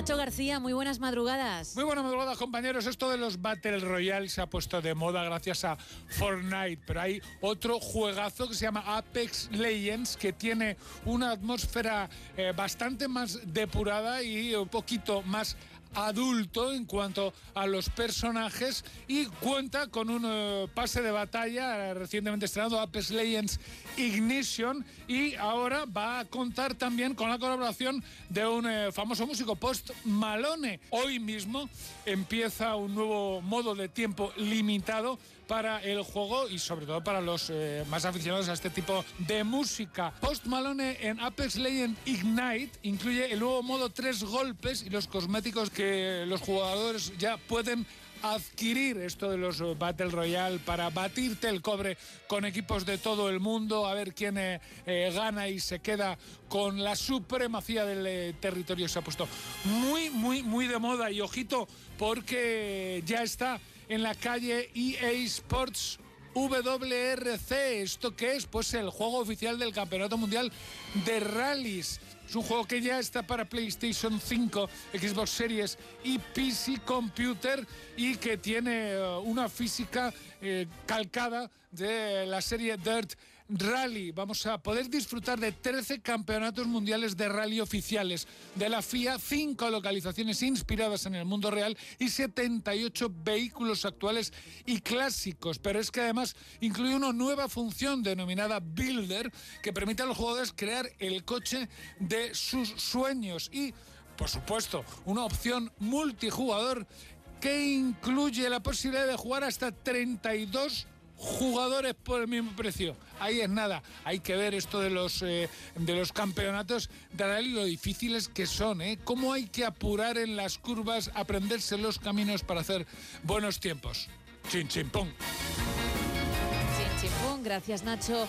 Nacho García, muy buenas madrugadas. Muy buenas madrugadas, compañeros. Esto de los Battle Royale se ha puesto de moda gracias a Fortnite, pero hay otro juegazo que se llama Apex Legends que tiene una atmósfera eh, bastante más depurada y un poquito más adulto en cuanto a los personajes y cuenta con un eh, pase de batalla recientemente estrenado Apex Legends Ignition y ahora va a contar también con la colaboración de un eh, famoso músico Post Malone. Hoy mismo empieza un nuevo modo de tiempo limitado para el juego y sobre todo para los eh, más aficionados a este tipo de música. Post Malone en Apex Legends Ignite incluye el nuevo modo tres golpes y los cosméticos que los jugadores ya pueden adquirir esto de los Battle Royale para batirte el cobre con equipos de todo el mundo, a ver quién eh, eh, gana y se queda con la supremacía del eh, territorio. Se ha puesto muy, muy, muy de moda y ojito porque ya está en la calle EA Sports. WRC, ¿esto qué es? Pues el juego oficial del Campeonato Mundial de Rallys. Es un juego que ya está para PlayStation 5, Xbox Series y PC Computer y que tiene eh, una física eh, calcada de la serie Dirt Rally. Vamos a poder disfrutar de 13 campeonatos mundiales de rally oficiales de la FIA, 5 localizaciones inspiradas en el mundo real y 78 vehículos actuales y clásicos. Pero es que además incluye una nueva función denominada Builder que permite a los jugadores crear el coche de sus sueños y, por supuesto, una opción multijugador que incluye la posibilidad de jugar hasta 32 jugadores por el mismo precio. Ahí es nada. Hay que ver esto de los, eh, de los campeonatos de lo difíciles que son, ¿eh? Cómo hay que apurar en las curvas, aprenderse los caminos para hacer buenos tiempos. Chin, chin, pum. Gracias, Nacho.